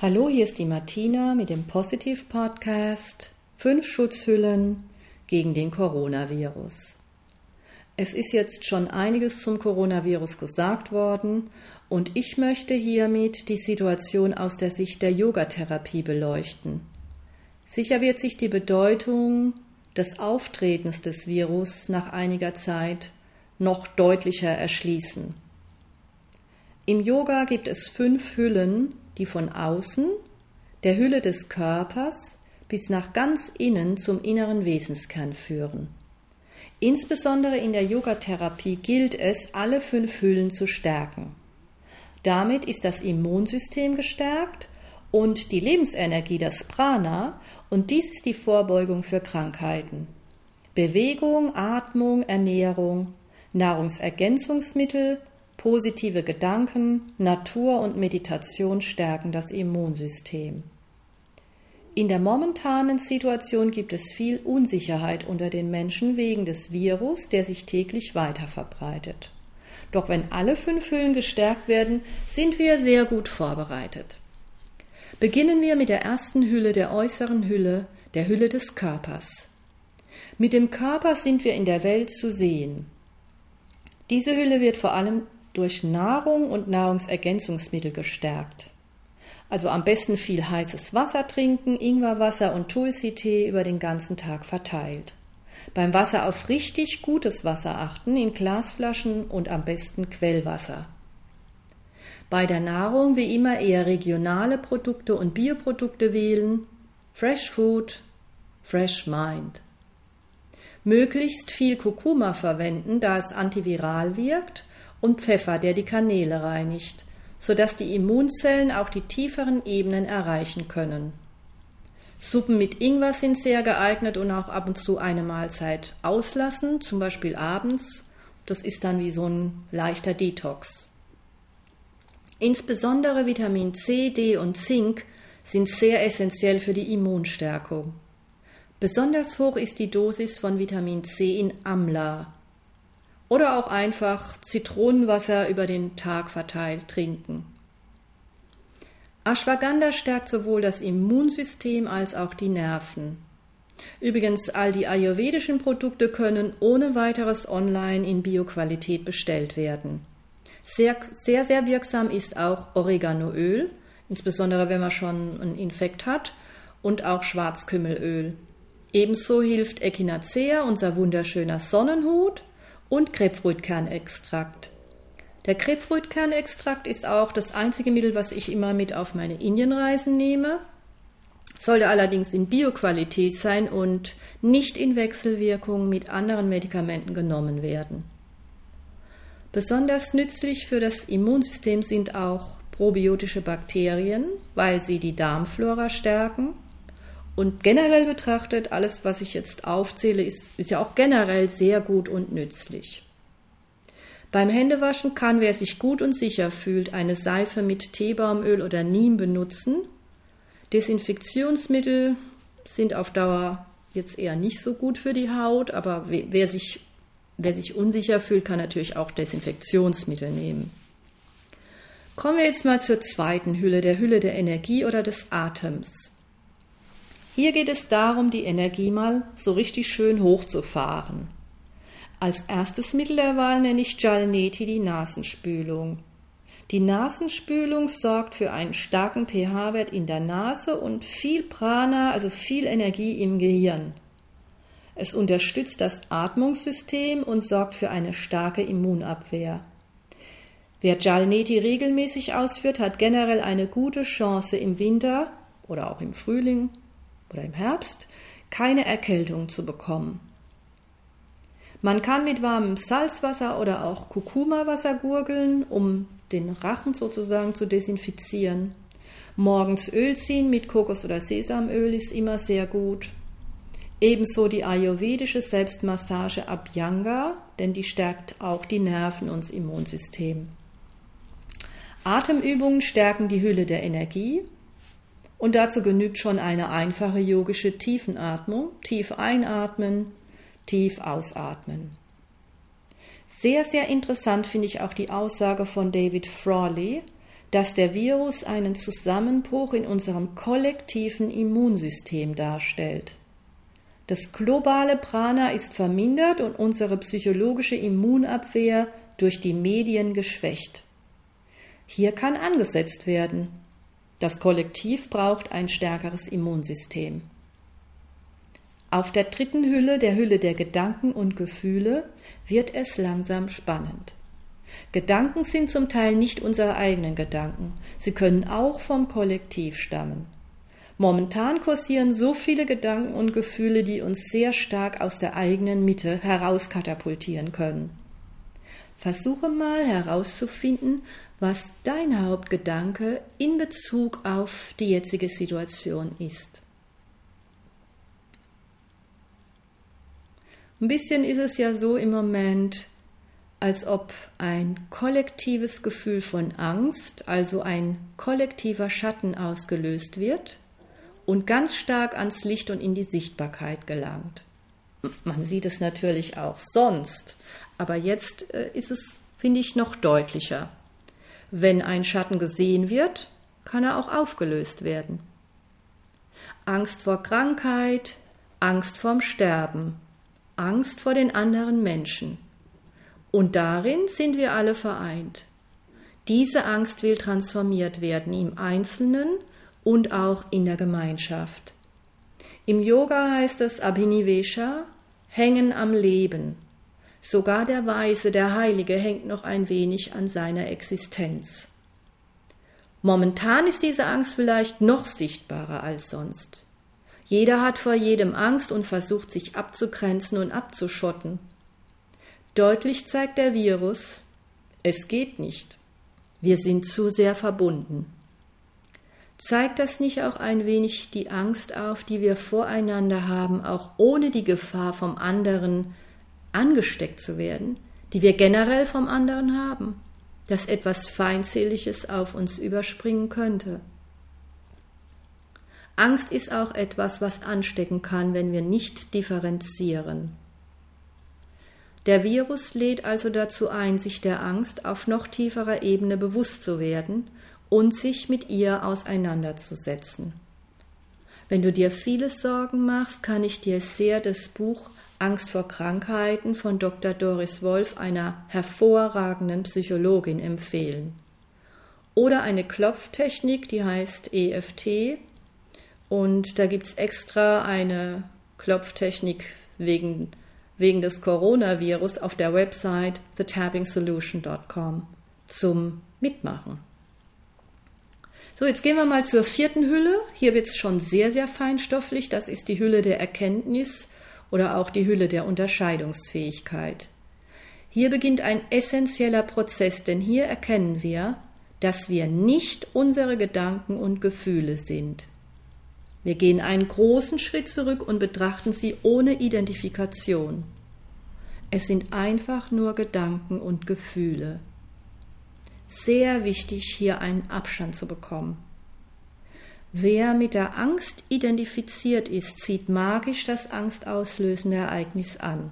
Hallo, hier ist die Martina mit dem Positive Podcast. Fünf Schutzhüllen gegen den Coronavirus. Es ist jetzt schon einiges zum Coronavirus gesagt worden und ich möchte hiermit die Situation aus der Sicht der Yogatherapie beleuchten. Sicher wird sich die Bedeutung des Auftretens des Virus nach einiger Zeit noch deutlicher erschließen. Im Yoga gibt es fünf Hüllen, die von außen, der Hülle des Körpers, bis nach ganz innen zum inneren Wesenskern führen. Insbesondere in der Yogatherapie gilt es, alle fünf Hüllen zu stärken. Damit ist das Immunsystem gestärkt und die Lebensenergie, das Prana, und dies ist die Vorbeugung für Krankheiten. Bewegung, Atmung, Ernährung, Nahrungsergänzungsmittel, Positive Gedanken, Natur und Meditation stärken das Immunsystem. In der momentanen Situation gibt es viel Unsicherheit unter den Menschen wegen des Virus, der sich täglich weiter verbreitet. Doch wenn alle fünf Hüllen gestärkt werden, sind wir sehr gut vorbereitet. Beginnen wir mit der ersten Hülle der äußeren Hülle, der Hülle des Körpers. Mit dem Körper sind wir in der Welt zu sehen. Diese Hülle wird vor allem durch Nahrung und Nahrungsergänzungsmittel gestärkt. Also am besten viel heißes Wasser trinken, Ingwerwasser und Tulsi-Tee über den ganzen Tag verteilt. Beim Wasser auf richtig gutes Wasser achten, in Glasflaschen und am besten Quellwasser. Bei der Nahrung wie immer eher regionale Produkte und Bioprodukte wählen, Fresh Food, Fresh Mind. Möglichst viel Kurkuma verwenden, da es antiviral wirkt und Pfeffer, der die Kanäle reinigt, sodass die Immunzellen auch die tieferen Ebenen erreichen können. Suppen mit Ingwer sind sehr geeignet und auch ab und zu eine Mahlzeit auslassen, zum Beispiel abends. Das ist dann wie so ein leichter Detox. Insbesondere Vitamin C, D und Zink sind sehr essentiell für die Immunstärkung. Besonders hoch ist die Dosis von Vitamin C in Amla, oder auch einfach Zitronenwasser über den Tag verteilt trinken. Ashwagandha stärkt sowohl das Immunsystem als auch die Nerven. Übrigens, all die ayurvedischen Produkte können ohne weiteres online in Bioqualität bestellt werden. Sehr, sehr, sehr wirksam ist auch Oreganoöl, insbesondere wenn man schon einen Infekt hat, und auch Schwarzkümmelöl. Ebenso hilft Echinacea, unser wunderschöner Sonnenhut, und Grapefruitkernextrakt. Der Grapefruitkernextrakt ist auch das einzige Mittel, was ich immer mit auf meine Indienreisen nehme. Sollte allerdings in Bioqualität sein und nicht in Wechselwirkung mit anderen Medikamenten genommen werden. Besonders nützlich für das Immunsystem sind auch probiotische Bakterien, weil sie die Darmflora stärken und generell betrachtet, alles, was ich jetzt aufzähle, ist, ist ja auch generell sehr gut und nützlich. Beim Händewaschen kann, wer sich gut und sicher fühlt, eine Seife mit Teebaumöl oder Niem benutzen. Desinfektionsmittel sind auf Dauer jetzt eher nicht so gut für die Haut, aber wer sich, wer sich unsicher fühlt, kann natürlich auch Desinfektionsmittel nehmen. Kommen wir jetzt mal zur zweiten Hülle, der Hülle der Energie oder des Atems. Hier geht es darum, die Energie mal so richtig schön hochzufahren. Als erstes Mittel der Wahl nenne ich Jalneti die Nasenspülung. Die Nasenspülung sorgt für einen starken pH-Wert in der Nase und viel Prana, also viel Energie im Gehirn. Es unterstützt das Atmungssystem und sorgt für eine starke Immunabwehr. Wer Jalneti regelmäßig ausführt, hat generell eine gute Chance im Winter oder auch im Frühling oder im Herbst keine Erkältung zu bekommen. Man kann mit warmem Salzwasser oder auch Kurkuma-Wasser gurgeln, um den Rachen sozusagen zu desinfizieren. Morgens Öl ziehen mit Kokos- oder Sesamöl ist immer sehr gut. Ebenso die ayurvedische Selbstmassage Abhyanga, denn die stärkt auch die Nerven und das Immunsystem. Atemübungen stärken die Hülle der Energie und dazu genügt schon eine einfache yogische Tiefenatmung. Tief einatmen, tief ausatmen. Sehr, sehr interessant finde ich auch die Aussage von David Frawley, dass der Virus einen Zusammenbruch in unserem kollektiven Immunsystem darstellt. Das globale Prana ist vermindert und unsere psychologische Immunabwehr durch die Medien geschwächt. Hier kann angesetzt werden. Das Kollektiv braucht ein stärkeres Immunsystem. Auf der dritten Hülle, der Hülle der Gedanken und Gefühle, wird es langsam spannend. Gedanken sind zum Teil nicht unsere eigenen Gedanken, sie können auch vom Kollektiv stammen. Momentan kursieren so viele Gedanken und Gefühle, die uns sehr stark aus der eigenen Mitte herauskatapultieren können. Versuche mal herauszufinden, was dein Hauptgedanke in Bezug auf die jetzige Situation ist. Ein bisschen ist es ja so im Moment, als ob ein kollektives Gefühl von Angst, also ein kollektiver Schatten ausgelöst wird und ganz stark ans Licht und in die Sichtbarkeit gelangt. Man sieht es natürlich auch sonst, aber jetzt äh, ist es, finde ich, noch deutlicher. Wenn ein Schatten gesehen wird, kann er auch aufgelöst werden. Angst vor Krankheit, Angst vorm Sterben, Angst vor den anderen Menschen. Und darin sind wir alle vereint. Diese Angst will transformiert werden im Einzelnen und auch in der Gemeinschaft. Im Yoga heißt es Abhinivesha, hängen am Leben. Sogar der Weise, der Heilige hängt noch ein wenig an seiner Existenz. Momentan ist diese Angst vielleicht noch sichtbarer als sonst. Jeder hat vor jedem Angst und versucht sich abzugrenzen und abzuschotten. Deutlich zeigt der Virus, es geht nicht. Wir sind zu sehr verbunden. Zeigt das nicht auch ein wenig die Angst auf, die wir voreinander haben, auch ohne die Gefahr vom anderen angesteckt zu werden, die wir generell vom anderen haben, dass etwas Feindseliges auf uns überspringen könnte? Angst ist auch etwas, was anstecken kann, wenn wir nicht differenzieren. Der Virus lädt also dazu ein, sich der Angst auf noch tieferer Ebene bewusst zu werden und sich mit ihr auseinanderzusetzen. Wenn du dir viele Sorgen machst, kann ich dir sehr das Buch Angst vor Krankheiten von Dr. Doris Wolf, einer hervorragenden Psychologin, empfehlen. Oder eine Klopftechnik, die heißt EFT. Und da gibt es extra eine Klopftechnik wegen wegen des Coronavirus auf der Website thetappingsolution.com zum Mitmachen. So, jetzt gehen wir mal zur vierten Hülle. Hier wird es schon sehr, sehr feinstofflich. Das ist die Hülle der Erkenntnis oder auch die Hülle der Unterscheidungsfähigkeit. Hier beginnt ein essentieller Prozess, denn hier erkennen wir, dass wir nicht unsere Gedanken und Gefühle sind. Wir gehen einen großen Schritt zurück und betrachten sie ohne Identifikation. Es sind einfach nur Gedanken und Gefühle. Sehr wichtig, hier einen Abstand zu bekommen. Wer mit der Angst identifiziert ist, zieht magisch das angstauslösende Ereignis an.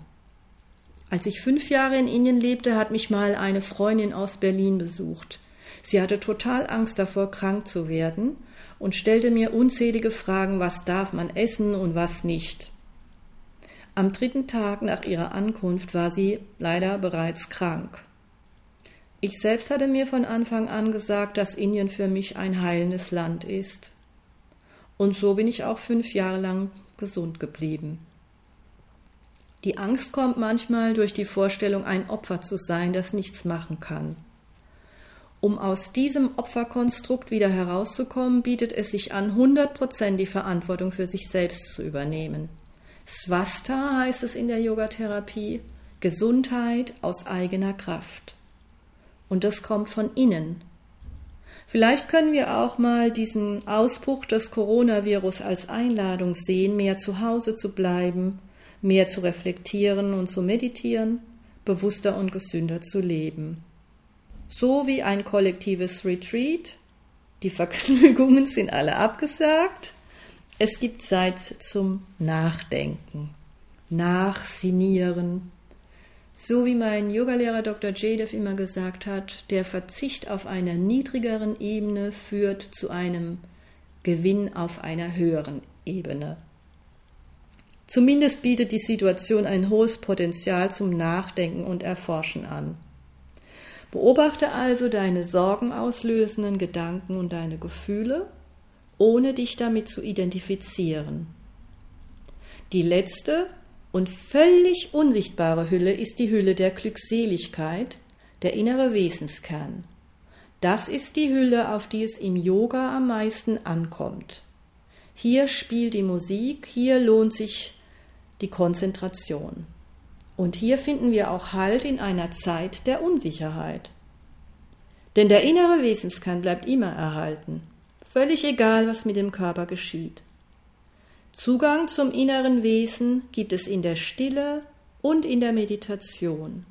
Als ich fünf Jahre in Indien lebte, hat mich mal eine Freundin aus Berlin besucht. Sie hatte total Angst davor, krank zu werden und stellte mir unzählige Fragen, was darf man essen und was nicht. Am dritten Tag nach ihrer Ankunft war sie leider bereits krank. Ich selbst hatte mir von Anfang an gesagt, dass Indien für mich ein heilendes Land ist. Und so bin ich auch fünf Jahre lang gesund geblieben. Die Angst kommt manchmal durch die Vorstellung, ein Opfer zu sein, das nichts machen kann. Um aus diesem Opferkonstrukt wieder herauszukommen, bietet es sich an, 100% die Verantwortung für sich selbst zu übernehmen. Swasta heißt es in der Yogatherapie, Gesundheit aus eigener Kraft. Und das kommt von innen. Vielleicht können wir auch mal diesen Ausbruch des Coronavirus als Einladung sehen, mehr zu Hause zu bleiben, mehr zu reflektieren und zu meditieren, bewusster und gesünder zu leben so wie ein kollektives Retreat. Die Vergnügungen sind alle abgesagt. Es gibt Zeit zum Nachdenken, Nachsinieren, So wie mein Yogalehrer Dr. Jadev immer gesagt hat, der Verzicht auf einer niedrigeren Ebene führt zu einem Gewinn auf einer höheren Ebene. Zumindest bietet die Situation ein hohes Potenzial zum Nachdenken und Erforschen an. Beobachte also deine sorgenauslösenden Gedanken und deine Gefühle, ohne dich damit zu identifizieren. Die letzte und völlig unsichtbare Hülle ist die Hülle der Glückseligkeit, der innere Wesenskern. Das ist die Hülle, auf die es im Yoga am meisten ankommt. Hier spielt die Musik, hier lohnt sich die Konzentration. Und hier finden wir auch Halt in einer Zeit der Unsicherheit. Denn der innere Wesenskern bleibt immer erhalten, völlig egal, was mit dem Körper geschieht. Zugang zum inneren Wesen gibt es in der Stille und in der Meditation.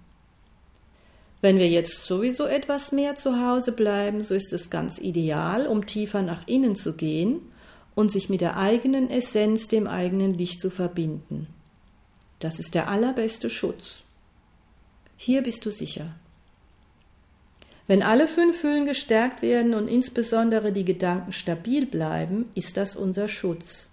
Wenn wir jetzt sowieso etwas mehr zu Hause bleiben, so ist es ganz ideal, um tiefer nach innen zu gehen und sich mit der eigenen Essenz, dem eigenen Licht zu verbinden. Das ist der allerbeste Schutz. Hier bist du sicher. Wenn alle fünf Hüllen gestärkt werden und insbesondere die Gedanken stabil bleiben, ist das unser Schutz.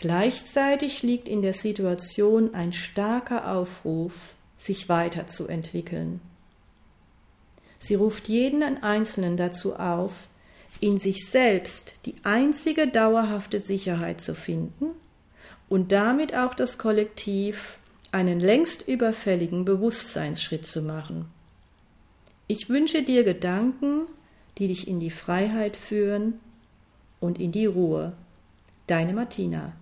Gleichzeitig liegt in der Situation ein starker Aufruf, sich weiterzuentwickeln. Sie ruft jeden Einzelnen dazu auf, in sich selbst die einzige dauerhafte Sicherheit zu finden und damit auch das Kollektiv einen längst überfälligen Bewusstseinsschritt zu machen. Ich wünsche dir Gedanken, die dich in die Freiheit führen und in die Ruhe. Deine Martina.